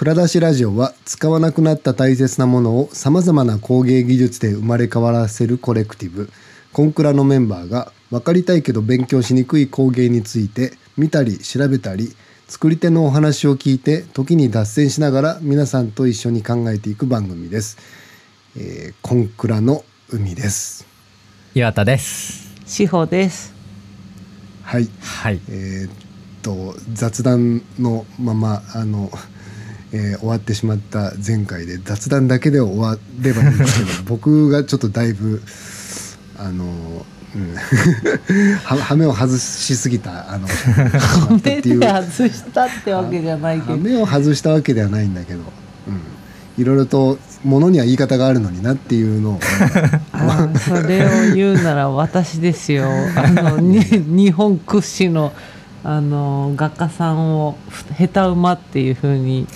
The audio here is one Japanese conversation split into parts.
蔵出しラジオは使わなくなった大切なものをさまざまな工芸技術で生まれ変わらせるコレクティブコンクラのメンバーが分かりたいけど勉強しにくい工芸について見たり調べたり作り手のお話を聞いて時に脱線しながら皆さんと一緒に考えていく番組です。えー、コンクラの海です。岩田です。志保です。はい。はい。えーっと雑談のままあの、えー終わってしまった前回で雑談だけで終わればいいんですけど 僕がちょっとだいぶあの、うん、ははめを外しすぎたあのしまっ外したってわけじゃないけど。はめを外したわけではないんだけど、うん、いろいろとものには言い方があるのになっていうのを それを言うなら私ですよ。あのに日本屈指のあの画家さんを下手馬っていう風に。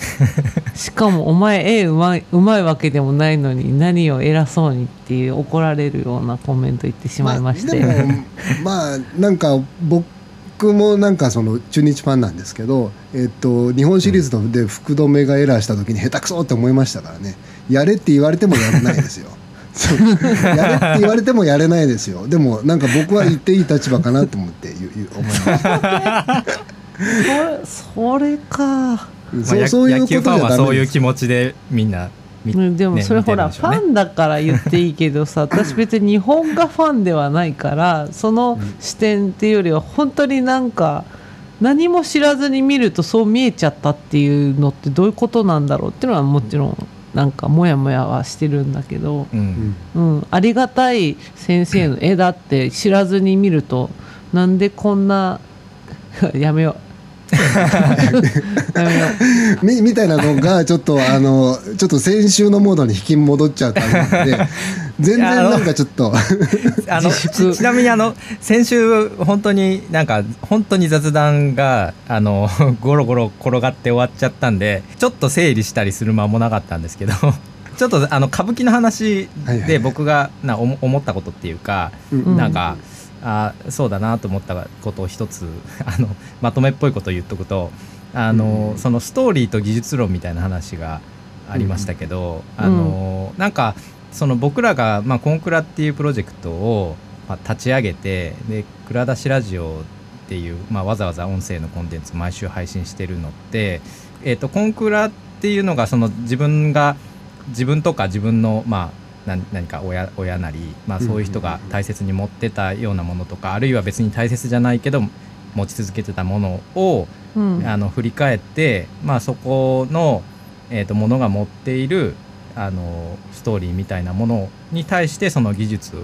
しかもお前絵うまいうまいわけでもないのに何を偉そうにっていう怒られるようなコメント言ってしまいまして。あ、でもまあなんか僕もなんかその中日ファンなんですけど、えっと日本シリーズので福留がエラーした時に下手くそって思いましたからね。やれって言われてもやれないですよ。やれって言われてもやれないですよ。でもなんか僕は言っていい立場かなと思って思いました。それか。まあやそうそういう野球ファンはそういう気持ちでみんな見うんでもねそれほら、ファンだから言っていいけどさ 私別に日本がファンではないからその視点っていうよりは本当になんか何も知らずに見るとそう見えちゃったっていうのってどういうことなんだろうっていうのはもちろんなんかモヤモヤはしてるんだけど、ううんん。うん、ありがたい先生の絵だって知らずに見るとなんでこんな やめようみみたいなのがちょっとあのちょっと先週のモードに引き戻っちゃったので全然なんかちょっと。あの ちちなみにあの先週本当になんか本当に雑談があのゴロゴロ転がって終わっちゃったんでちょっと整理したりする間もなかったんですけどちょっとあの歌舞伎の話で僕がな思思ったことっていうか、うん。なんか、あそうだなと思ったことを一つあのまとめっぽいことを言っとくとあの、うん。そのストーリーと技術論みたいな話がありましたけど、あのなんかその僕らが、まあ、コンクラっていうプロジェクトを、まあ、立ち上げてで「蔵出しラジオ」っていう、まあ、わざわざ音声のコンテンツ毎週配信してるのって、えー、とコンクラっていうのがその自分が自分とか自分のまあ何何か親親なり、まあ、そういう人が大切に持ってたようなものとか、あるいは別に大切じゃないけど持ち続けてたものを、うん。あの振り返って、まあ、そこの、えー、とものが持っているあのストーリーみたいなものに対してその技術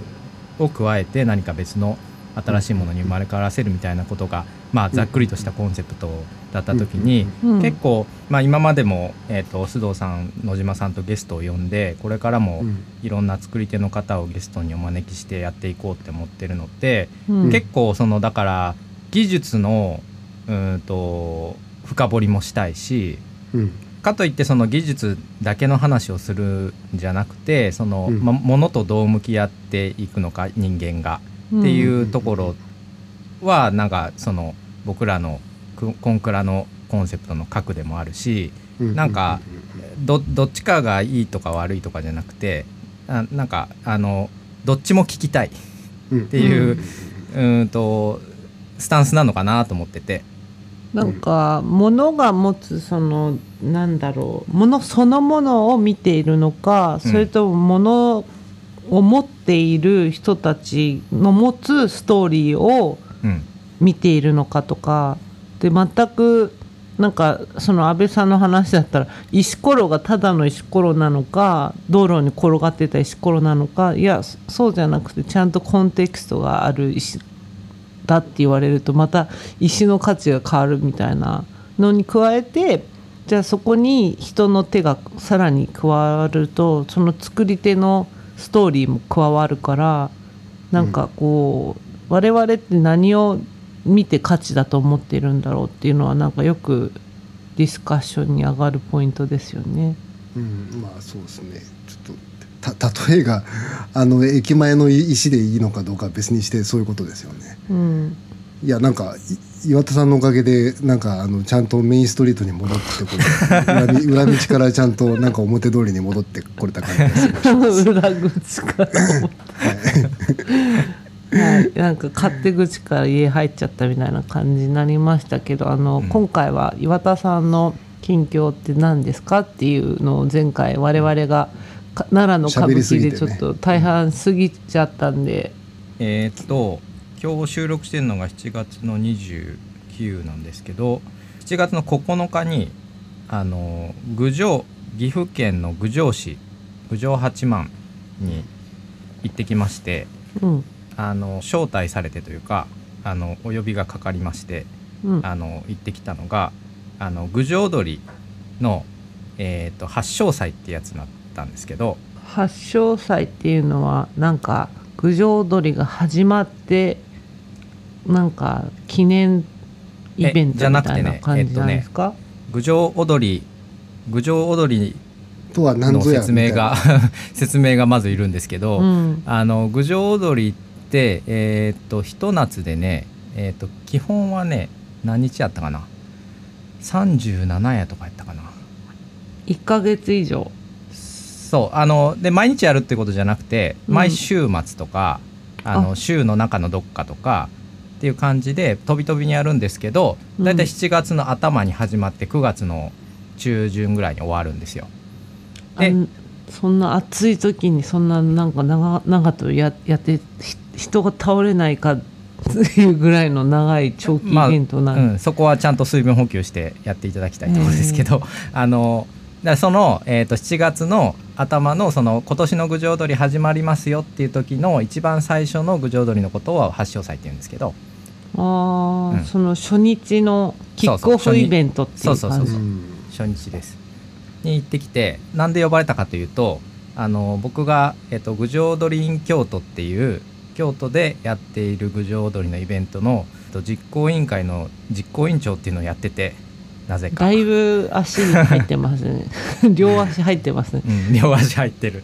を加えて何か別の新しいものに生まれ変わらせるみたいなことが、まあ、ざっくりとしたコンセプトだった時に、うん結構、まあ、今までも、えー、と須藤さん野島さんとゲストを呼んでこれからもうん。いろんな作り手の方をゲストにお招きしてやっていこうって思ってるのって、うん。結構そのだから技術のうーんと深掘りもしたいしうん。かといってその技術だけの話をするんじゃなくてその、うん。ま、ものとどう向き合っていくのか人間が。っていうところはなんかその僕らのココンクラのコンセプトの核でもあるしうん。なんかどどっちかがいいとか悪いとかじゃなくてあなんかあのどっちも聞きたいっっていう、うーんとスタンスなのかなと思ってて。なんか物が持つそのなんだろう物そのものを見ているのか、うん。それとも物を持っている人たちの持つストーリーをうん見ているのかとか。で全くなんかその安倍さんの話だったら石ころがただの石ころなのか道路に転がってた石ころなのかいやそうじゃなくてちゃんとコンテクストがある石だって言われるとまた石の価値が変わるみたいなのに加えてじゃあそこに人の手がさらに加わるとその作り手のストーリーも加わるからなんかこう、我々って何を見て価値だと思っているんだろうっていうのはなんかよくディスカッションに上がるポイントですよね。うん、まあそうですね。ちょっとた例えが あの駅前の石でいいのかどうかは別にしてそういうことですよね。うん、いやなんかい岩田さんのおかげでなんかあのちゃんとメインストリートに戻ってこれ 裏み裏道からちゃんとなんか表通りに戻ってこれた感じがす。る 裏口から思ったはい、なんか勝手口から家入っちゃったみたいな感じになりましたけどあの、うん。今回は岩田さんの近況って何ですかっていうのを前回我々がか奈良の歌舞伎でちょっと大半過ぎちゃったんで、えーっと今日収録してるのが7月の29なんですけど7月の9日にあの郡上岐阜県の郡上市郡上八幡に行ってきましてうんあの招待されてというかあのお呼びがかかりましてうん、あの行ってきたのがあの郡上踊りの、えー、と発祥祭ってやつになったんですけど発祥祭っていうのはなんか郡上踊りが始まってなんか記念イベントみたいゃなくてねな感じなんですか、郡上踊り郡上踊りとは何のぞや説明が 説明がまずいるんですけど、うん。あの郡上踊りってえーっとひと夏でねえーっと基本はね何日やったかな？37夜とかやったかな。1ヶ月以上。そうあので毎日やるってことじゃなくてうん。毎週末とか、あのあ。週の中のどっかとかっていう感じで飛び飛びにやるんですけどうん。だいたい7月の頭に始まって9月の中旬ぐらいに終わるんですよ。でそんな暑い時にそんななんか長長とややってひ人が倒れないかっていうぐらいの長い長期イベントなうんん、そこはちゃんと水分補給してやっていただきたいところですけど、あのだその、えー、と7月の頭のその今年の郡上踊り始まりますよっていう時の一番最初の郡上踊りのことを発祥祭っていうんですけど。あー、うん。その初日のキックオフイベントっていう感じ。そうそうそうう。ん。初日です。に行ってきてなんで呼ばれたかというとあの僕が、えっと郡上踊り in 京都っていう京都でやっている郡上踊りのイベントのえっと実行委員会の実行委員長っていうのをやっててなぜか。だいぶ足に入ってますね。両足入ってますね。うん、両足入ってる。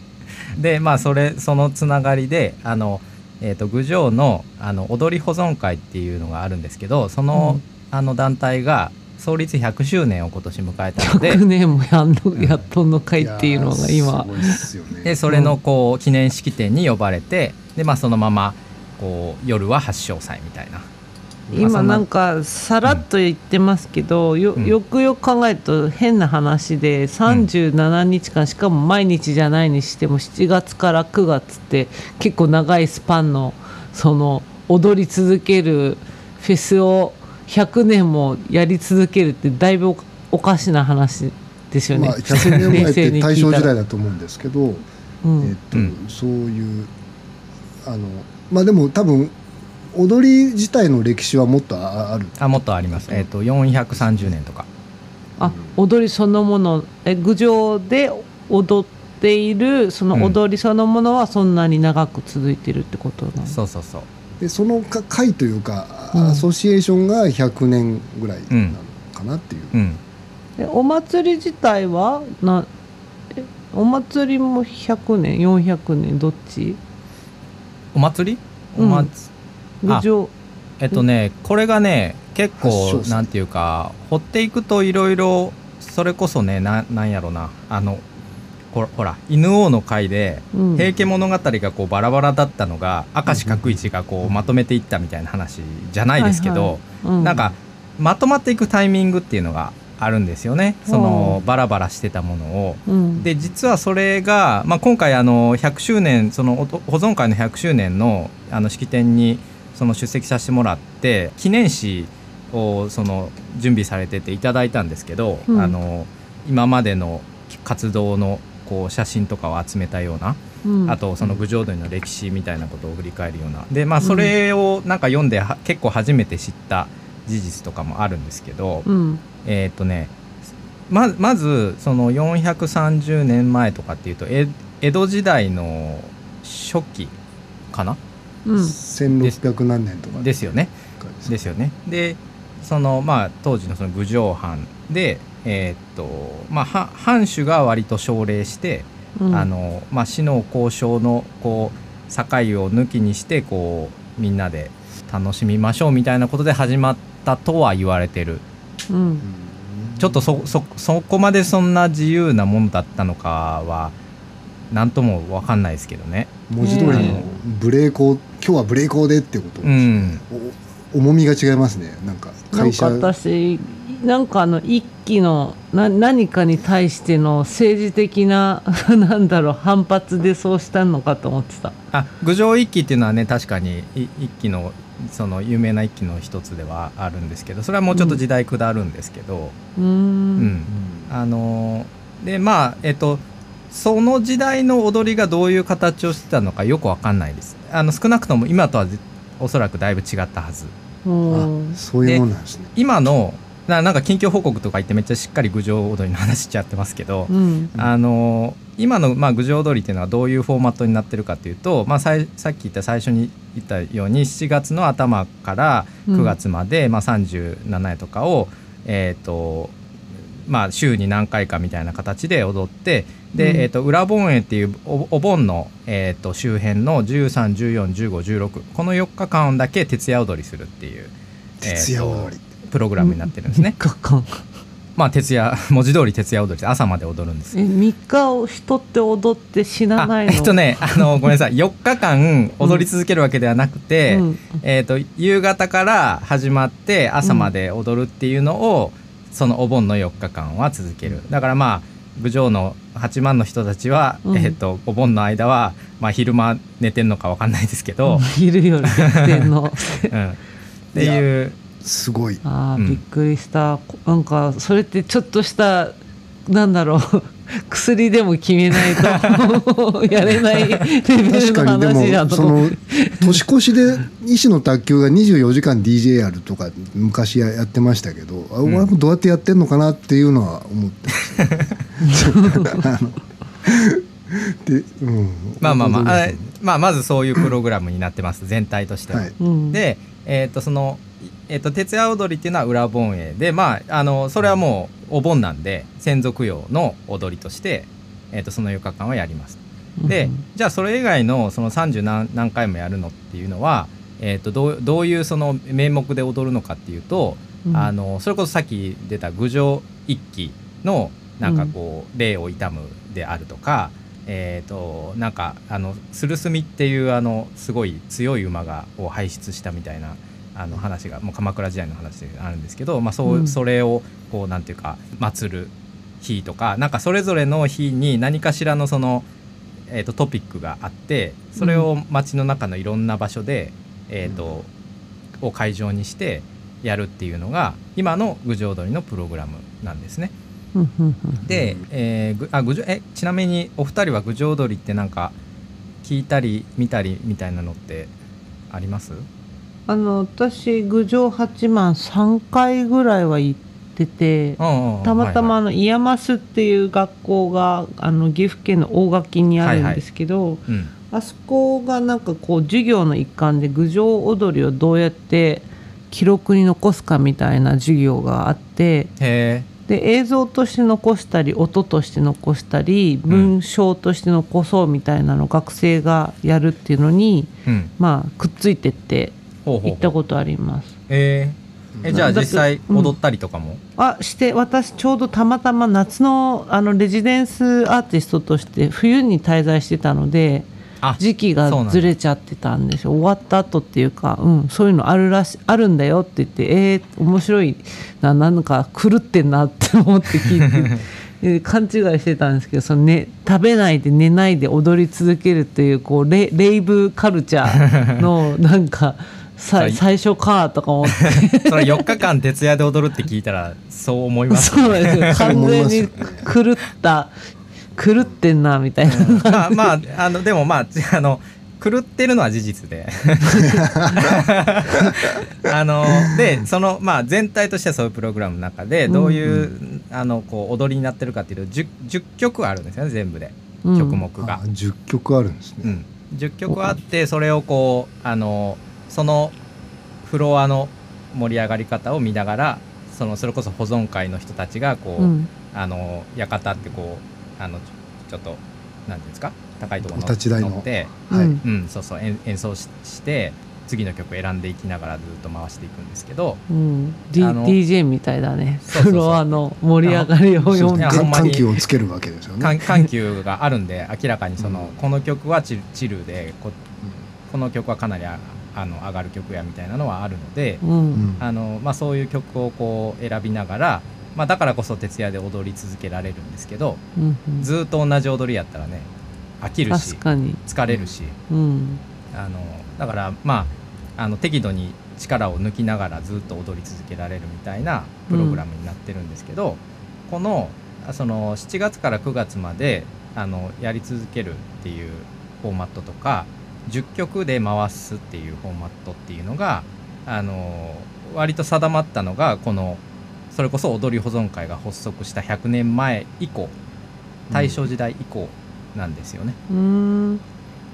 でまあそれそのつながりであの、えー、と郡上のあの踊り保存会っていうのがあるんですけどその,、うん。あの団体が創立100周年を今年迎えたので100年もやんのやっとんの会っていうのが今。ーすごいっすよね。でそれのこう記念式典に呼ばれてで、まあ、そのままこう夜は発祥祭みたいな。まあ今な。なんかさらっと言ってますけど、ようん。よくよく考えると変な話で37日間、しかも毎日じゃないにしても7月から9月って結構長いスパンのその踊り続けるフェスを100年もやり続けるってだいぶおおかしな話ですよね。まあ、100年前って大正時代だと思うんですけど、うん。えっとうん。そういうあのまあでも多分踊り自体の歴史はもっとあある。あもっとあります、えー、と430年とか。あ踊りそのものえ郡上で踊っているその踊りそのものはそんなに長く続いてるってことなの、そうそうそう。でそのか会というか、うん。アソシエーションが100年ぐらいなのかなっていう、うん。えお祭り自体はなえお祭りも100年？400年？どっち？お祭り？おうん。祭郡上えっとねこれがね結構なんていうか掘っていくといろいろそれこそねななんやろな。あのほらほら犬王の会で「うん。平家物語」がこうバラバラだったのが明石角一がこうまとめていったみたいな話じゃないですけど、なんかまとまっていくタイミングっていうのがあるんですよね。そのバラバラしてたものを。うん。で実はそれが、まあ、今回あの100周年そのお保存会の100周年のあの式典にその出席させてもらって記念誌をその準備されてていただいたんですけど、うん。あの今までの活動のこう写真とかを集めたような、うん。あとその郡上踊りの歴史みたいなことを振り返るような。でまあそれをなんか読んでは結構初めて知った事実とかもあるんですけど、うん。えーっとねままずその430年前とかっていうとえ江戸時代の初期かな？うん。1600何年とか。ですよね。かですよね。でそのまあ当時のその郡上藩でえーっとまあは藩主が割と奨励して、うん。あのまあ死の交渉のこう境を抜きにしてこうみんなで楽しみましょうみたいなことで始まったとは言われてる。うん。ちょっとそそそこまでそんな自由なものだったのかは何とも分かんないですけどね。文字通りのブレーコー今日はブレーコーでってこと、うん。お重みが違いますね。なんかなんか会社私なんかあの一期のな何かに対しての政治的な なんだろう反発でそうしたのかと思ってた。あ郡上一揆っていうのはね確かにい一揆のその有名な一揆の一つではあるんですけどそれはもうちょっと時代下るんですけど、うーうん。ん。あのーでまあえっとその時代の踊りがどういう形をしてたのかよくわかんないです。あの少なくとも今とはぜおそらくだいぶ違ったはず。うん。あそういうもんなんですね。今のななんか近況報告とか言ってめっちゃしっかり郡上踊りの話しちゃってますけど、うん。あの今の、まあ、郡上踊りっていうのはどういうフォーマットになってるかというと、まあ、さいさっき言った最初に言ったように7月の頭から9月まで、まあ、37夜とかを、えーとまあ、週に何回かみたいな形で踊ってで、うん。えー、と裏盆営っていうおお盆の、えー、と周辺の13141516この4日間だけ徹夜踊りするっていう、徹夜踊り。えーとプログラムになってるんですね。三日間。まあ徹夜文字通り徹夜踊りで朝まで踊るんですえ3日を人って踊って死なないの？あえっとねあのごめんなさい。4日間踊り続けるわけではなくて、うんえー、と夕方から始まって朝まで踊るっていうのを、そのお盆の4日間は続ける。だからまあ郡上の8万の人たちは、うん。えー、とお盆の間は、まあ、昼間寝てんのか分かんないですけど、昼よりやってんの。うん、っていうすごい。あー、うん。びっくりした。なんかそれってちょっとしたなんだろう。薬でも決めないとやれないレベルの話だともその年越しで医師の卓球が24時間 DJ やるとか昔ややってましたけど、あ俺もどうやってやってんのかなっていうのは思って。まで、うん、まあまあまあまあまずそういうプログラムになってます。全体としては。はい。うん、で、えー、とその、えー、と徹夜踊りっていうのは裏盆営でまああのそれはもうお盆なんで専属用の踊りとして、えー、とその4日間はやります。で、うんじゃあそれ以外のその30何何回もやるのっていうのは、えー、とどうどういうその名目で踊るのかっていうと、うん。あのそれこそさっき出た郡上一揆のなんかこう霊を悼むであるとか、えー、となんかあのスルスミっていうあのすごい強い馬がを輩出したみたいなあの話がもう鎌倉時代の話であるんですけど、まあそううん。それをこうなんていうか祀る日とかなんかそれぞれの日に何かしらのその、えー、とトピックがあってそれを街の中のいろんな場所で、えー、とを会場にしてやるっていうのが今の郡上踊りのプログラムなんですね。で、えーぐあ郡上えちなみにお二人は郡上踊りってなんか聞いたり見たりみたいなのってあります？あの私郡上八幡3回ぐらいは行っててたまたまあの IAMAS っていう学校があの岐阜県の大垣にあるんですけど、うん。あそこがなんかこう授業の一環で郡上踊りをどうやって記録に残すかみたいな授業があってへで映像として残したり音として残したり文章として残そうみたいなのを学生がやるっていうのに、え、うん、まあ、くっついてって行ったことあります。えー。えじゃあ実際うん。踊ったりとかも、あして私ちょうどたまたま夏のあのレジデンスアーティストとして冬に滞在してたのであ時期がずれちゃってたんですよ。終わった後っていうか、うん、そういうのあるらしあるんだよって言ってえー、面白いななんか狂ってんなって思って聞いてで 勘違いしてたんですけどその、ね、食べないで寝ないで踊り続けるっていうこうレレイブカルチャーのなんか最初かとか思って。それ4日間徹夜で踊るって聞いたらそう思います。そうですよ。完全に狂った狂ってんなみたいな、まあまああのでもまああの狂ってるのは事実で。あのでそのまあ全体としてはそういうプログラムの中でどういう、あのこう踊りになってるかっていうと 10, 10曲あるんですよね全部で。うん曲目が。あ。10曲あるんですね、うん、10曲あってそれをこうあのそのフロアの盛り上がり方を見ながらそのそれこそ保存会の人たちがこう、うん。あの館ってこうあのちょちょっとなんていうんですか？高いところお立ち台の。乗って、はい。うん。うん、そうそう演演奏しして次の曲選んでいきながらずっと回していくんですけどうん、D あの DJ みたいだね。そうそうそう。フロアの盛り上がりを読んで。いやほんまに緩急をつけるわけですよね。緩緩急があるんで明らかにその、うん。この曲はチルチルでここの曲はかなりああの上がる曲やみたいなのはあるので、うん。うんあのまあ、そういう曲をこう選びながら、まあ、だからこそ徹夜で踊り続けられるんですけどうんうん。ずーっと同じ踊りやったらね飽きるし疲れるしうん。あのだからまああの適度に力を抜きながらずっと踊り続けられるみたいなプログラムになってるんですけど、このあその7月から9月まであのやり続けるっていうフォーマットとか10曲で回すっていうフォーマットっていうのがあの割と定まったのがこのそれこそ踊り保存会が発足した100年前以降大正時代以降なんですよね。うーん。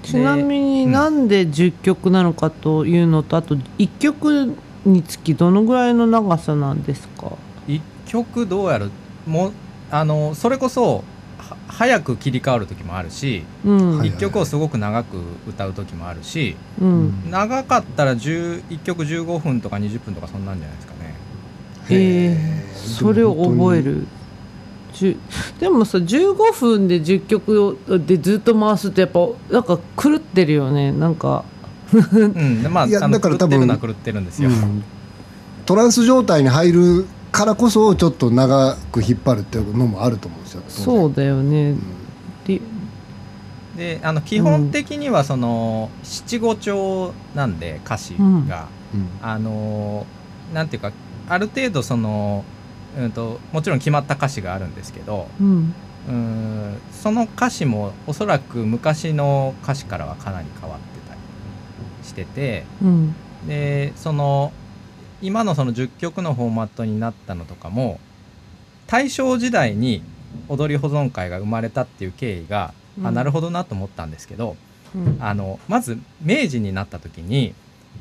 ちなみになんで10曲なのかというのと、あと1曲につきどのぐらいの長さなんですか？一曲どうやる？もうあのそれこそは早く切り替わる時もあるしうん、はい一曲をすごく長く歌う時もあるしうん。長かったら11曲15分とか20分とかそんなんじゃないですかね。えー、それを覚える。でもさ15分で10曲でずっと回すとやっぱなんか狂ってるよね。なんか。うん。でまあいやだから多分狂ってるのは狂ってるんですよ、うん。トランス状態に入るからこそちょっと長く引っ張るっていうのもあると思うよ。そうだよね。うん。でであの基本的にはその七五調なんで歌詞が、うん。あのなんていうかある程度その、うん、ともちろん決まった歌詞があるんですけどうん。うんその歌詞もおそらく昔の歌詞からはかなり変わってたりしててうん。でその今のその10曲のフォーマットになったのとかも大正時代に踊り保存会が生まれたっていう経緯が、あうん。なるほどなと思ったんですけどうん。あのまず明治になった時に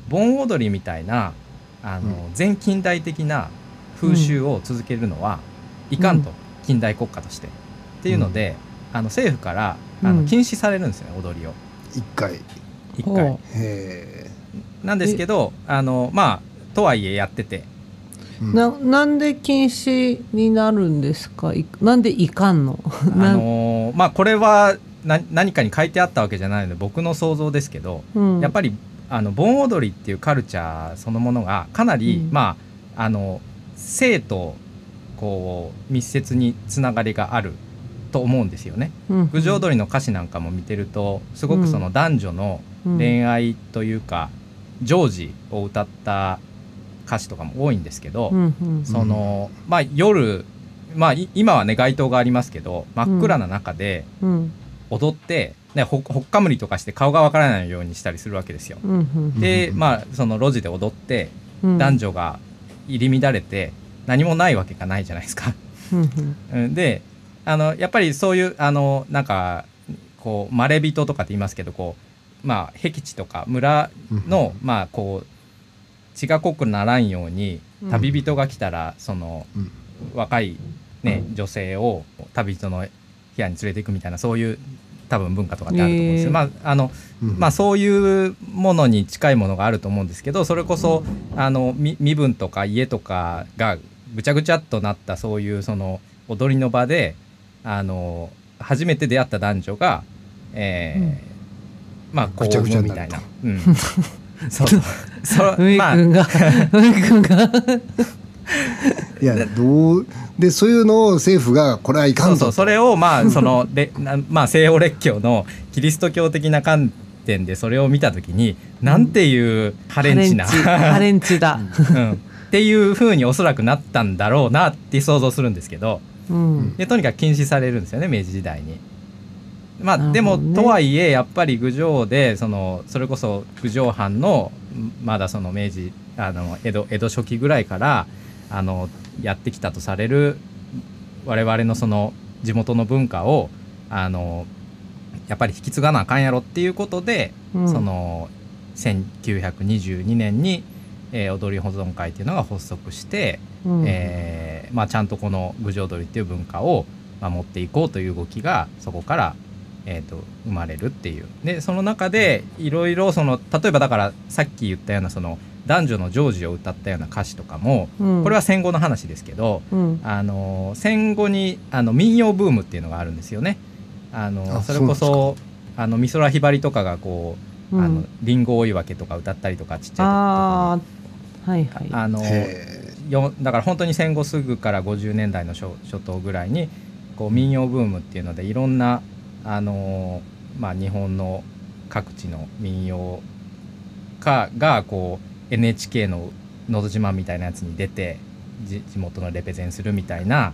盆踊りみたいなあの、うん。全近代的な風習を続けるのはいかんと、近代国家として。っていうので、あの政府からあうん。の禁止されるんですよね踊りを。一回。一回。なんですけどあのまあとはいえやっててえ。うん。ななんで禁止になるんですか？いなんでいかんの？あのー まあこれはな何かに書いてあったわけじゃないので僕の想像ですけど、うん。やっぱりあの盆踊りっていうカルチャーそのものがかなり、うん。まああの性とこう密接につながりがあると思うんですよね。うん郡上踊りの歌詞なんかも見てるとすごくその男女の恋愛というか、常時を歌った歌詞とかも多いんですけど、うんうんそのまあ夜まあい今はね街灯がありますけど真っ暗な中でうん。踊って、ね、ほほっかむりとかして顔がわからないようにしたりするわけですよ。うんうんでうん。まあその路地で踊ってうん。男女が入り乱れて何もないわけがないじゃないですか。うんうん。うん。であのやっぱりそういうあのなんかこうまれびととかって言いますけどこうまあ僻地とか村の、まあこう血が濃くならんようにうん。旅人が来たら、そのうん。若い、ね、女性を旅人の部屋に連れていくみたいなそういう多分文化とかってあると思うんですよ。へー。まああのうん。まあ、そういうものに近いものがあると思うんですけどそれこそあのみ身分とか家とかがぐちゃぐちゃっとなったそういうその踊りの場であの初めて出会った男女が、えーまあぐちゃぐちゃにみたいな。うん そう。そうまあ。くんが。いやどうでそういうのを政府がこれはいかんぞそれをまあそのれなまあ西洋列強のキリスト教的な観点でそれを見た時になんていうハレンチな、ハレンチだ。うん、っていうふうにおそらくなったんだろうなって想像するんですけど。うん。でとにかく禁止されるんですよね明治時代に。まあ、でもねとはいえやっぱり郡上でそのそれこそ郡上藩のまだその明治あの江戸江戸初期ぐらいからあのやってきたとされる我々のその地元の文化をあのやっぱり引き継がなあかんやろっていうことで、うん。その1922年に、えー踊り保存会っていうのが発足して、うん。えーまあ、ちゃんとこの郡上踊りっていう文化を守っていこうという動きがそこからえー、と生まれるっていう。でその中でいろいろその例えばだからさっき言ったようなその男女の成就を歌ったような歌詞とかも、うん。これは戦後の話ですけど、うん。あの戦後にあの民謡ブームっていうのがあるんですよね。あのあそれこそあの美空ひばりとかがこう、うん。あのリンゴ追い分けとか歌ったりとかちっちゃいああはいはい。あのへよだから本当に戦後すぐから50年代の初初頭ぐらいにこう民謡ブームっていうのでいろんなあの、まあ、日本の各地の民謡家がこう NHK の「のど自慢」みたいなやつに出てじ地元のレペゼンするみたいな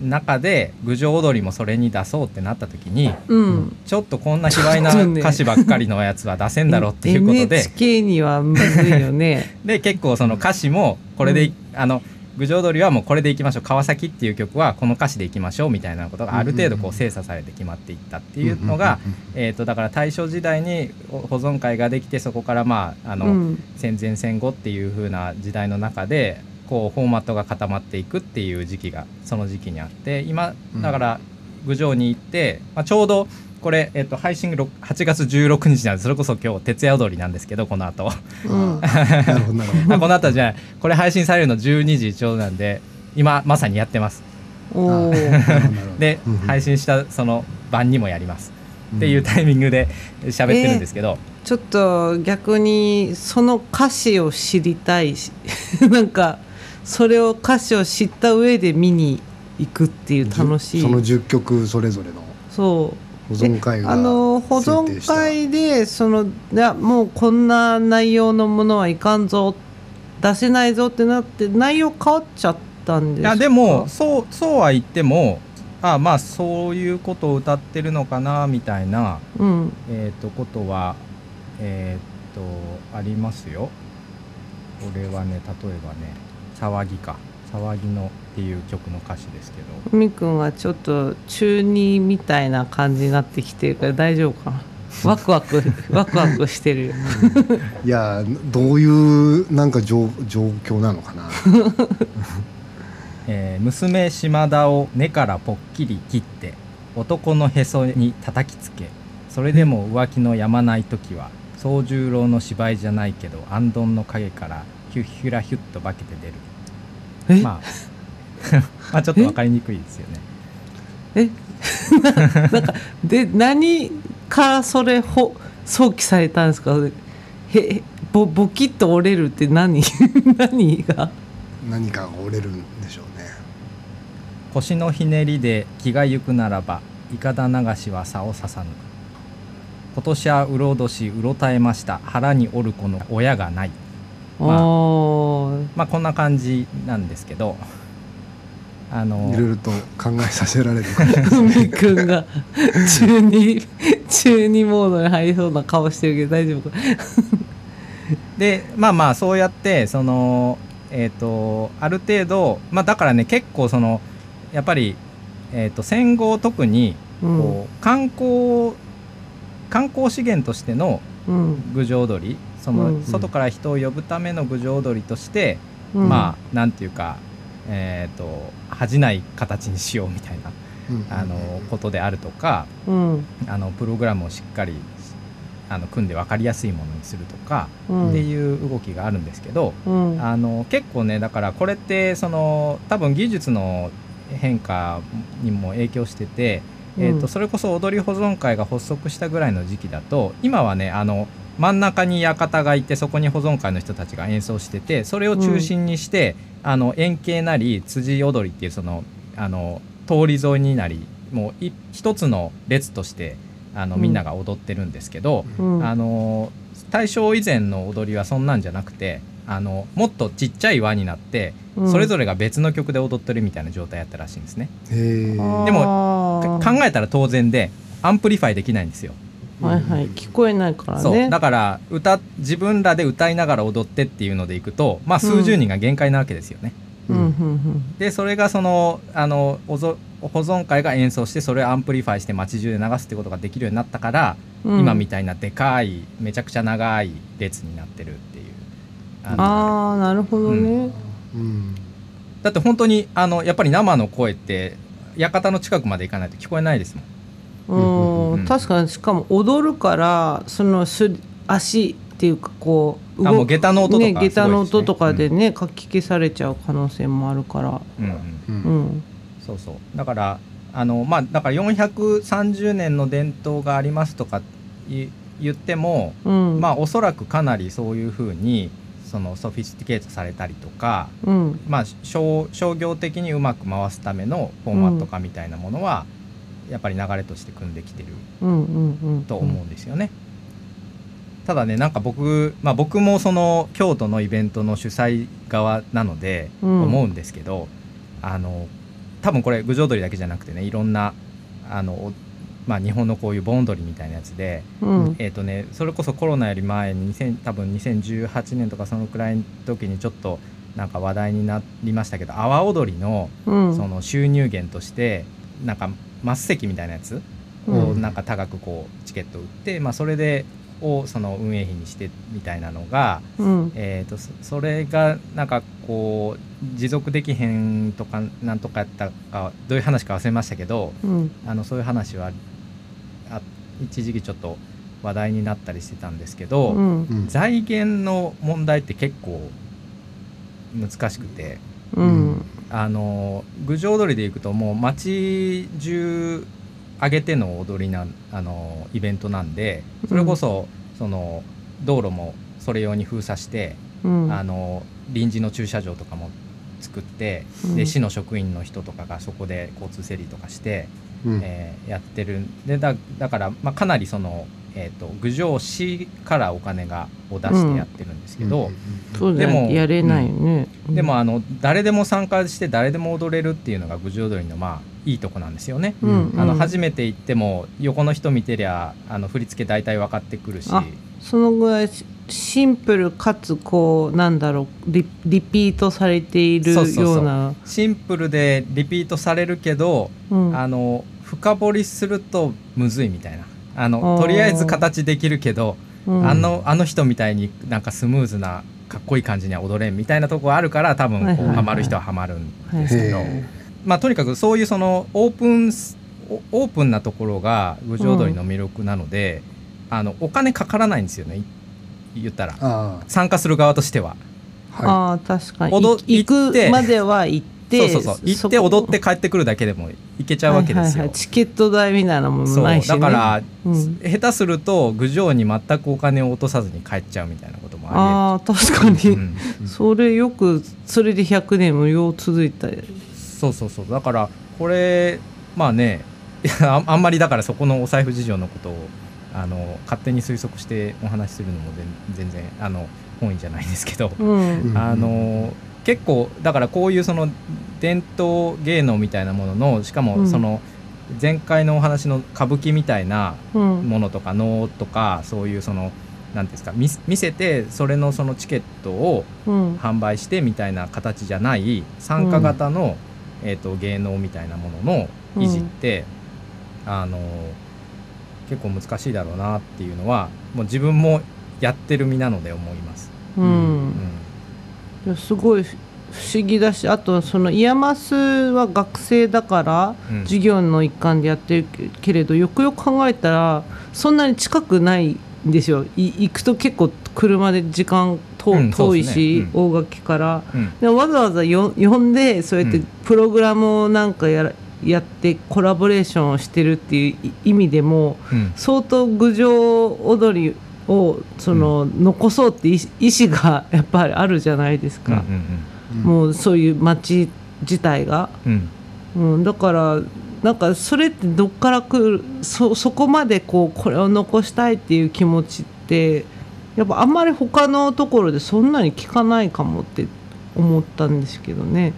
中で郡上踊りもそれに出そうってなった時にうん。ちょっとこんな卑猥な歌詞ばっかりのやつは出せんだろうっていうことで NHK にはむずいよね。で結構その歌詞もこれでい、あの郡上踊りはもうこれでいきましょう。川崎っていう曲はこの歌詞でいきましょうみたいなことがある程度こう精査されて決まっていったっていうのが、えー、とだから大正時代に保存会ができてそこからまああの、うん。戦前戦後っていう風な時代の中でこうフォーマットが固まっていくっていう時期がその時期にあって今だから郡上に行って、まあ、ちょうどこれ、えっと配信ろ8月16日なんでそれこそ今日徹夜踊りなんですけどこの後。うん。なるほどなるほどあこの後じゃない。これ配信されるの12時ちょうどなんで今まさにやってます。おおなるほどなるほど。で配信したその晩にもやります。っていうタイミングで 喋ってるんですけど、ちょっと逆にその歌詞を知りたいし なんかそれを歌詞を知った上で見に行くっていう楽しい。その10曲それぞれのそう。保存会があの保存会でそのいやもうこんな内容のものはいかんぞ出せないぞってなって内容変わっちゃったんですか？いやでもそうそうは言ってもあまあそういうことを歌ってるのかなみたいな、うん。えー、とことはえっ、とありますよ。これはね例えばね「騒ぎか」「騒ぎの」っていう曲の歌詞ですけど。みくんはちょっと中二みたいな感じになってきてるから大丈夫かな？ワクワク ワクワクしてるよ。いやどういうなんか状状況なのかな？えー娘島田を根からぽっきり切って男のへそに叩きつけそれでも浮気のやまない時は宗十郎の芝居じゃないけどあんどんの影からヒュッヒュラヒュッと化けて出る。え、まあ まあちょっと分かりにくいですよね。え？なんかで何からそれほ想起されたんですか？へへボボキッと折れるって何 何が？何かが折れるんでしょうね。腰のひねりで気がゆくならばいかだ流しは差を刺さぬ。今年はうろ年うろたえました。腹に折る子の親がないまあまあこんな感じなんですけどあのいろいろと考えさせられる海 くんが中二中二モードに入りそうな顔してるけど大丈夫か？でまあまあそうやってそのえっ、とある程度まあだからね結構そのやっぱり、えー、と戦後特にうん。こう観光観光資源としてのうん。郡上踊りその、うん外から人を呼ぶための郡上踊りとして、うん。まあなんていうかえっ、と恥じない形にしようみたいなうん。あのことであるとかうん。あのプログラムをしっかりあの組んで分かりやすいものにするとか、うん。っていう動きがあるんですけど、うん。あの結構ねだからこれってその多分技術の変化にも影響してて、えー、うんとそれこそ踊り保存会が発足したぐらいの時期だと今はねあの真ん中に館がいてそこに保存会の人たちが演奏しててそれを中心にして、あの円形なり辻踊りっていうそのあの通り沿いになりもうい一つの列としてあのうん。みんなが踊ってるんですけど、うん。あの大正以前の踊りはそんなんじゃなくてあのもっとちっちゃい輪になって、うん。それぞれが別の曲で踊ってるみたいな状態やったらしいんですね。でもか考えたら当然で amplify できないんですよ。はいはい。聞こえないからそう。ねだから歌自分らで歌いながら踊ってっていうのでいくとまあ数十人が限界なわけですよね。うん。うんでそれがそのあのおぞ保存会が演奏してそれを amplify して街中で流すってことができるようになったから、うん。今みたいなでかいめちゃくちゃ長い列になってるっていうああなるほどね。うん。だって本当にあのやっぱり生の声って屋形の近くまで行かないと聞こえないですもんうん。うん。確かにしかも踊るからそのす足っていうかこうあもう下駄の音とかね、下駄の音とかでね、かき消されちゃう可能性もあるから。うんうん。ううん。んそうそう。だからあのまあだから430年の伝統がありますとかい言っても、うん。まあおそらくかなりそういうふうにそのソフィスティケートされたりとか、うん。まあ、商商業的にうまく回すためのフォーマット化みたいなものは、やっぱり流れとして組んできてるうんうんうん。と思うんですよね。ただねなんか僕、まあ、僕もその京都のイベントの主催側なのでうん。思うんですけど、あの多分これ郡上踊りだけじゃなくてねいろんなあの、おまあ、日本のこういう盆踊りみたいなやつで、うん。えーとね、それこそコロナより前に2000多分2018年とかそのくらいの時にちょっとなんか話題になりましたけど阿波踊りのうん。その収入源としてなんか末席みたいなやつ？をうん。なんか高くこうチケット売って、まあ、それでをその運営費にしてみたいなのが、うん。えー、とそそれがなんかこう持続できへんとかなんとかやったかどういう話か忘れましたけどうん。あのそういう話はあ一時期ちょっと話題になったりしてたんですけど、うんうん。財源の問題って結構難しくて。うんあの郡上踊りでいくともう街中上げての踊りなあのイベントなんでそれこそ、その道路もそれ用に封鎖して、うん。あの臨時の駐車場とかも作って、うん。で市の職員の人とかがそこで交通整理とかして、うん。えーやってるんでだだから、まあ、かなりその、えー、と郡上市からお金がを出してやってるんですけど。そうだよでもやれないよね。でもあの誰でも参加して誰でも踊れるっていうのが郡上踊りのまあいいとこなんですよね。うんあのうん。初めて行っても横の人見てりゃあの振り付け大体分かってくるし。あそのぐらいシシンプルかつこうなんだろうリリピートされているそうそうそう。ような。シンプルでリピートされるけど、うん。あの深掘りするとむずいみたいなあのとりあえず形できるけど、うん。あのあの人みたいになんかスムーズなかっこいい感じには踊れんみたいなとこあるから多分こう、はいはいはい。ハマる人はハマるんはいですけど。へまあ、とにかくそういうそのオープンスオオープンなところが郡上踊りの魅力なので、あのお金かからないんですよね。い言ったら。あ参加する側としては。あはあー確かに。行行って。くまでは行ってそうそうそう。行って踊って帰ってくるだけでも行けちゃうわけですよ。はいはいはい。チケット代みたいなものもないし、ね、だから、うん。下手すると郡上に全くお金を落とさずに帰っちゃうみたいなこともああー確かに、りえる、うん。それよくそれで100年無料続いたそうそうそう。だからこれまあねあ あんまりだからそこのお財布事情のことをあの勝手に推測してお話しするのも全全然あの本意じゃないですけど、うんうん。あの結構だからこういうその伝統芸能みたいなもののしかうん。もその前回のお話の歌舞伎みたいなうん。ものとか能とかそういうその何ですか見せてそれのそのチケットをうん。販売してみたいな形じゃない参加型の、えー、と芸能みたいなものの維持って、あの結構難しいだろうなっていうのはもう自分もやってる身なので思います。ううん。ん。いやすごい不思議だしあとその IAMAS は学生だからうん。授業の一環でやってるけれどよくよく考えたらそんなに近くないんですよ。い行くと結構車で時間遠,、うん遠いし、うん。大垣から。うん。でもわざわざよ呼んでそうやってうん。プログラムをなんかやらやってコラボレーションをしてるっていう意味でもうん。相当郡上踊りをその、残そうって意思が やっぱりあるじゃないですか、もうそういう町自体が、うん、だからなんかそれってどっから来るそそこまでこうこれを残したいっていう気持ちってやっぱあんまり他のところでそんなに聞かないかもって思ったんですけどね。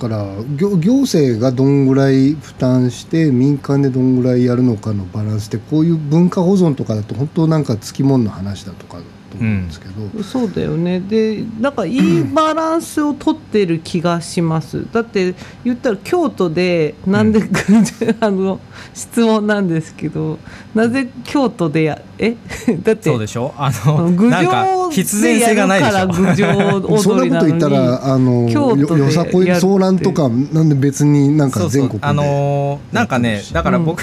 だから行行政がどんぐらい負担して民間でどんぐらいやるのかのバランスでこういう文化保存とかだと本当なんかつきもんの話だとかだと思うんですけど、そうだよね。でなんかいいバランスをとってる気がします。だって言ったら京都でなんで、あの質問なんですけどなぜ京都でやえ？だってそうでしょ？あの郡なんか上必然性がないでしょ。そんなこと言ったらあのよよさこい騒乱とかなんで別になんか全国で。あのーなんかねだから僕、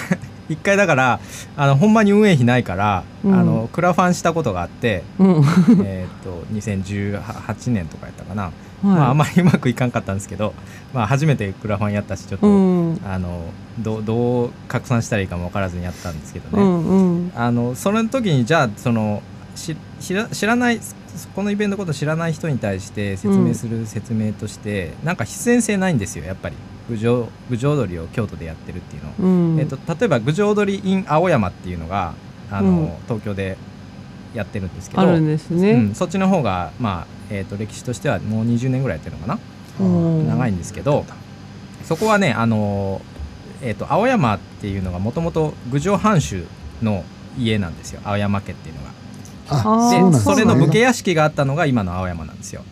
一回だからあのほんまに運営費ないから、うん。あのクラファンしたことがあってうん。えっと2018年とかやったかな、はい。まああまりうまくいかんかったんですけど、まあ、初めてクラファンやったしちょっと、うん。あのどうどう拡散したらいいかも分からずにやったんですけどね、うんうん。あのその時にじゃあそのし知ら知らないこのイベントのことを知らない人に対して説明する説明として、なんか必然性ないんですよやっぱり。郡上郡上踊りを京都でやってるっていうの、うん。えっと例えば郡上踊り in 青山っていうのがあの、うん。東京でやってるんですけどあるんですね、うん、そっちの方が、まあえー、と歴史としてはもう20年ぐらいやってるのかな、うん。長いんですけどそこはねあの、えー、と青山っていうのがもともと郡上藩主の家なんですよ。青山家っていうのが。でそれの武家屋敷があったのが今の青山なんですよ。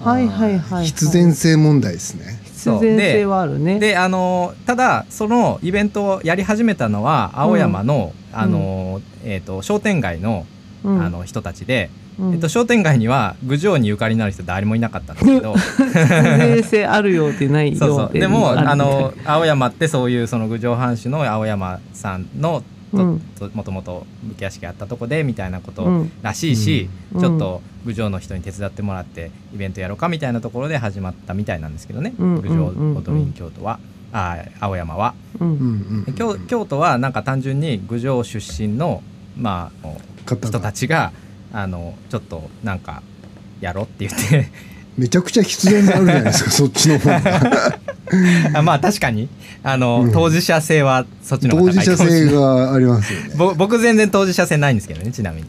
はいはいはいはい必然性問題ですね。必然性はあるね。であのただそのイベントをやり始めたのは青山の,、あのえー、と商店街の,、うん。あの人たちで、うん。えっと、商店街には郡上にゆかりのある人誰もいなかったんですけど。必然性あるようでないよそうそう。でもあの青山ってそういうその郡上藩主の青山さんのとうん。ともともと武家屋敷あったとこでみたいなことうん。らしいし、うん。ちょっと郡上の人に手伝ってもらってイベントやろうかみたいなところで始まったみたいなんですけどね。うん。郡上うん踊りん京都は、あ青山は。京京都はなんか単純に郡上出身の、まあ、人たちがあのちょっとなんかやろうって言ってめちゃくちゃ必然があるじゃないですか そっちの方が。あまあ確かに。あの、うん。当事者性はそっちの方当が高事者性がありますよね。ぼ僕全然当事者性ないんですけどねちなみに、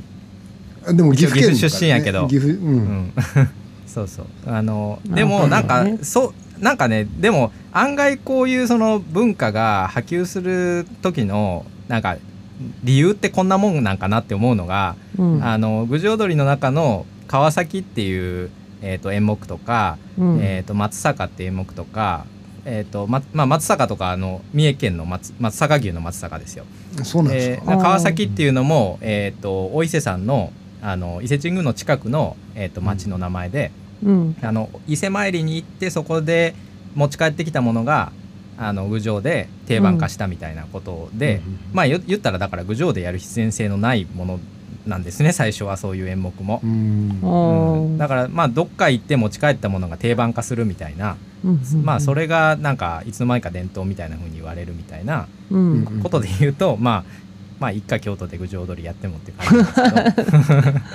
あでも岐阜県一応岐阜出身やけど。岐阜ううん。ん、そうそう。あのでもなんか、そうなんかねでも案外こういうその文化が波及する時のなんか理由ってこんなもんなんかなって思うのが、うん。あの郡上踊りの中の川崎っていう、えー、と演目とか、うん。えー、と松坂っていう演目とか、えーとままあ、松坂とかあの三重県の松松阪牛の松坂ですよ。そうなんですか、えー川崎っていうのも、えー、とお伊勢さんのあの伊勢神宮の近くの、えー、と町の名前で、うん。あの伊勢参りに行ってそこで持ち帰ってきたものがあの郡上で定番化したみたいなことで、うん。まあ言言ったらだから郡上でやる必然性のないものなんですね最初はそういう演目も。うん。だからまあどっか行って持ち帰ったものが定番化するみたいな、うんうんまあそれがなんかいつの間にか伝統みたいな風に言われるみたいなことで言うと、まあまあ一回京都で郡上踊りやってもって感じですけど。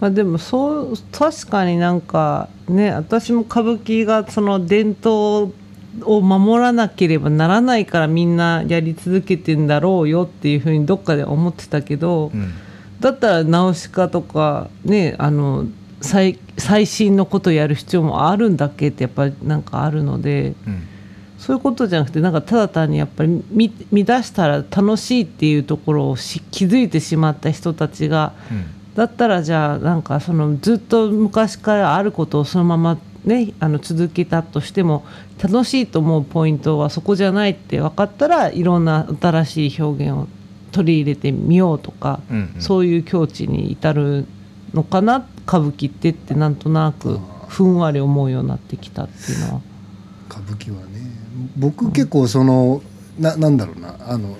まあでもそう確かになんかね私も歌舞伎がその伝統を守らなければならないからみんなやり続けてんだろうよっていうふうにどっかで思ってたけど、うんだったらナウシカとかねあの最最新のことやる必要もあるんだっけってやっぱりなんかあるのでうん。そういうことじゃなくてなんかただ単にやっぱり見見出したら楽しいっていうところをし気づいてしまった人たちがうん。だったらじゃあなんかそのずっと昔からあることをそのままねあの続けたとしても楽しいと思うポイントはそこじゃないって分かったらいろんな新しい表現を取り入れてみようとか、うんうん。そういう境地に至るのかな歌舞伎ってってなんとなくふんわり思うようになってきたっていうのは。歌舞伎はね僕結構そのななんだろうなあの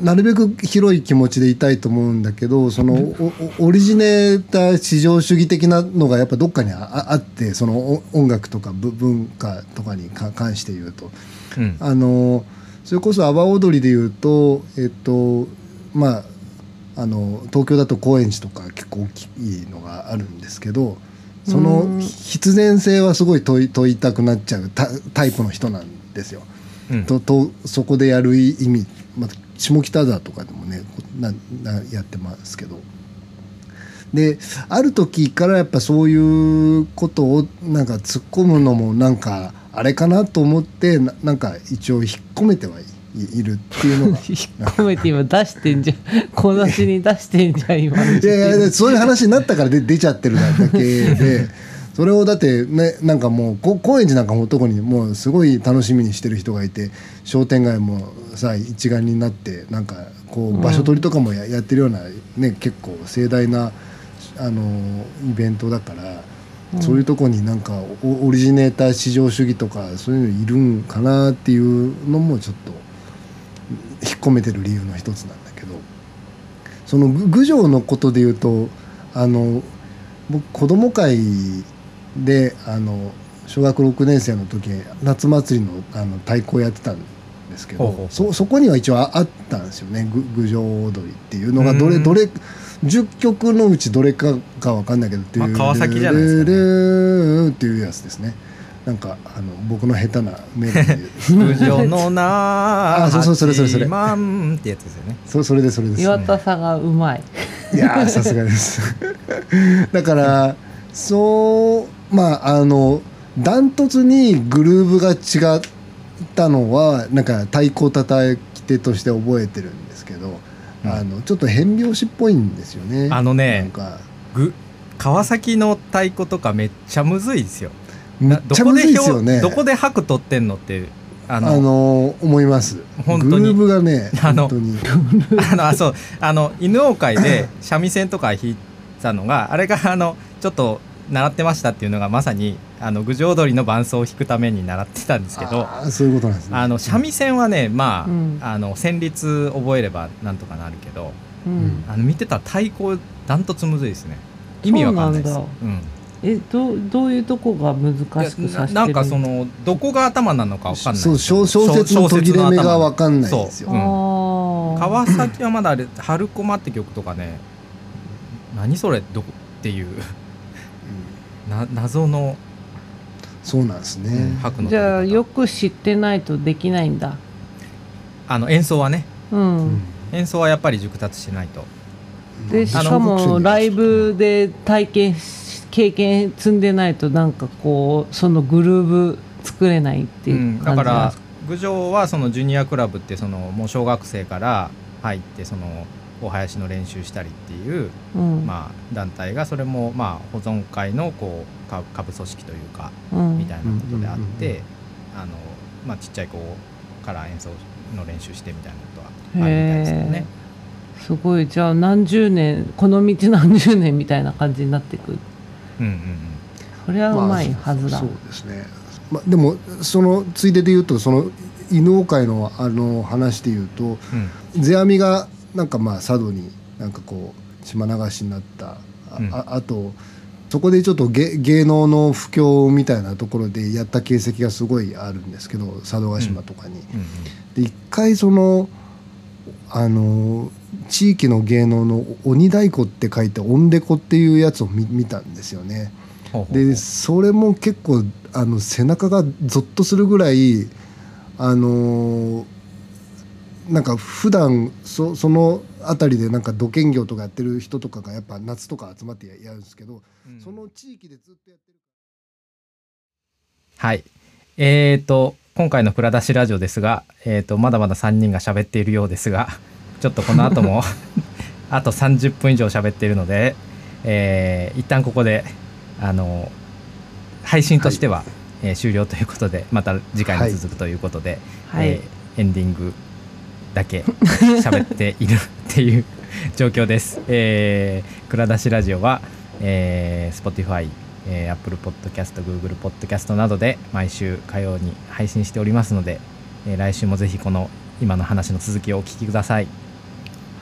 なるべく広い気持ちでいたいと思うんだけどそのオリジネーター至上主義的なのがやっぱどっかにあってそのお音楽とかぶ文化とかにか関して言うと。うん。あのそれこそ阿波踊りで言うとえっとまああの東京だと高円寺とか結構大きいのがあるんですけどそのうん必然性はすごい問い問いたくなっちゃうタタイプの人なんですよ。うんととそこでやる意味、まあ、下北沢とかでもねななやってますけど。である時からやっぱそういうことをなんか突っ込むのもなんかあれかなと思ってななんか一応引っ込めてはいいいるっていうのが。引っ込めて今出してんじゃん。小出しに出してんじゃん今いやいやそういう話になったからで出ちゃってるだけで。それをだってねなんかもうこ高円寺なんかも特にもうすごい楽しみにしてる人がいて商店街もさ一丸になってなんかこう場所取りとかもや,、やってるようなね結構盛大なあのイベントだから。そういうとこになんかオオリジネーター至上主義とかそういうのいるんかなっていうのもちょっと引っ込めてる理由の一つなんだけど。そのぐ郡上のことで言うとあの僕子供会であの小学6年生の時夏祭りのあの太鼓をやってたんですけどそそこには一応ああったんですよね。ぐ郡上踊りっていうのがどれうん。どれ10曲のうちどれかかわかんないけどっていう、まあ川崎じゃないですかね。ルルルっていうやつですね。なんかあの僕の下手なメロディーのな あそうそうそれそれそれ。八幡ってやつですよね。そそれでそれです。岩田さんがうまい。いやーさすがです。だからそうまああのダントツにグルーヴが違ったのはなんか太鼓叩き手として覚えてるんですけど、うんあのちょっと変拍子っぽいんですよね。あのねなんか。ぐ川崎の太鼓とかめっちゃむずいですよ。めっちゃむずいですよね。どこで拍取ってんのってああのの思います。本当に。グルーヴがねあの あのあそう。あの犬王会で三味線とか弾いたのがあれがあのちょっと習ってましたっていうのがまさにあの郡上踊りの伴奏を弾くために習ってたんですけどそういうことなんですね。あの三味線はねまあ,、うん。あの旋律覚えればなんとかなるけどうん。あの見てたら太鼓ダントツむずいですね。意味わかんないです。えどうどういうとこが難しくさななんかそのどこが頭なのかわかんないそう小小説の途切れ目がわかんないんですよ。そう。うん。川崎はまだあれ「春駒」って曲とかね何それ？どこ？っていう。うん。な謎のそうなんですね、じゃあよく知ってないとできないんだ。あの演奏はね。うん、うん。演奏はやっぱり熟達してないと。でしかもライブで体験し経験積んでないとなんかこうそのグルーヴ作れないっていううん。だから郡上はそのジュニアクラブってそのもう小学生から入ってそのお囃子の練習したりっていう、うん。まあ、団体がそれもまあ保存会のこう下下部組織というかうん。みたいなことであってあの、まあ、ちっちゃい子から演奏の練習してみたいなことはあるみたいですけどね。へ。すごい。じゃあ何十年この道何十年みたいな感じになってく？るうんうんうん。それはうまいはずだ、そうですね、まあ、でもそのついでで言うとその犬王会のあの話で言うとうん。世阿弥がなんかまあ佐渡になんかこう島流しになったあ,うんあ、あとそこでちょっと芸芸能の布教みたいなところでやった形跡がすごいあるんですけど佐渡島とかに。うんで一回そのあの地域の芸能の「鬼太鼓」って書いて「音デコ」っていうやつを見見たんですよね。でそれも結構あの背中がゾッとするぐらいあのなんか普段そその辺りでなんか土建業とかやってる人とかがやっぱ夏とか集まってややるんですけど、うんその地域でずっとやってる。はい。えーと、今回の蔵出しラジオですが、えーと、まだまだ3人が喋っているようですが、ちょっとこの後も、あと30分以上喋っているので、えー一旦ここで、あの、配信としては、えー終了ということで、また次回に続くということで、はいえーエンディングだけ喋っているっていう状況です。えー、蔵出しラジオは、えー、Spotify、えー、Apple Podcast、Google Podcast などで毎週火曜に配信しておりますので、えー来週もぜひこの今の話の続きをお聞きください。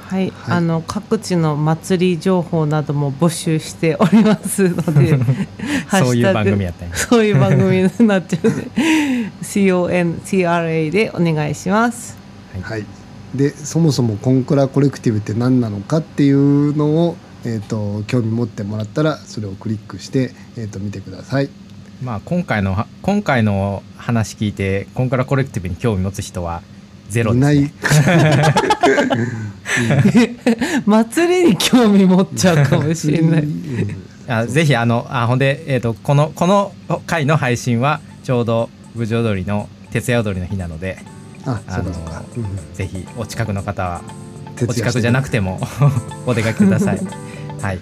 はい、はい。あの各地の祭り情報なども募集しておりますので そういう番組やったんや。そういう番組になっちゃうので CONCRA でお願いします。はい、でそもそもコンクラコレクティブって何なのかっていうのを、えー、と興味持ってもらったらそれをクリックして、えー、と見てください。まあ今回のは今回の話聞いてコンカラコレクティブに興味持つ人はゼロいです、ないね。祭りに興味持っちゃうかもしれないうんあぜひあのあほんで、えー、とこのこの回の配信はちょうど郡上踊りの徹夜踊りの日なのでああのそうん。ぜひお近くの方はお近くじゃなくても お出かけください。はい。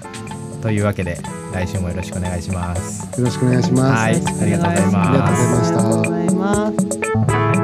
というわけで来週もよろしくお願いします。よろしくお願いします。はい。ありがとうございます。ありがとうございました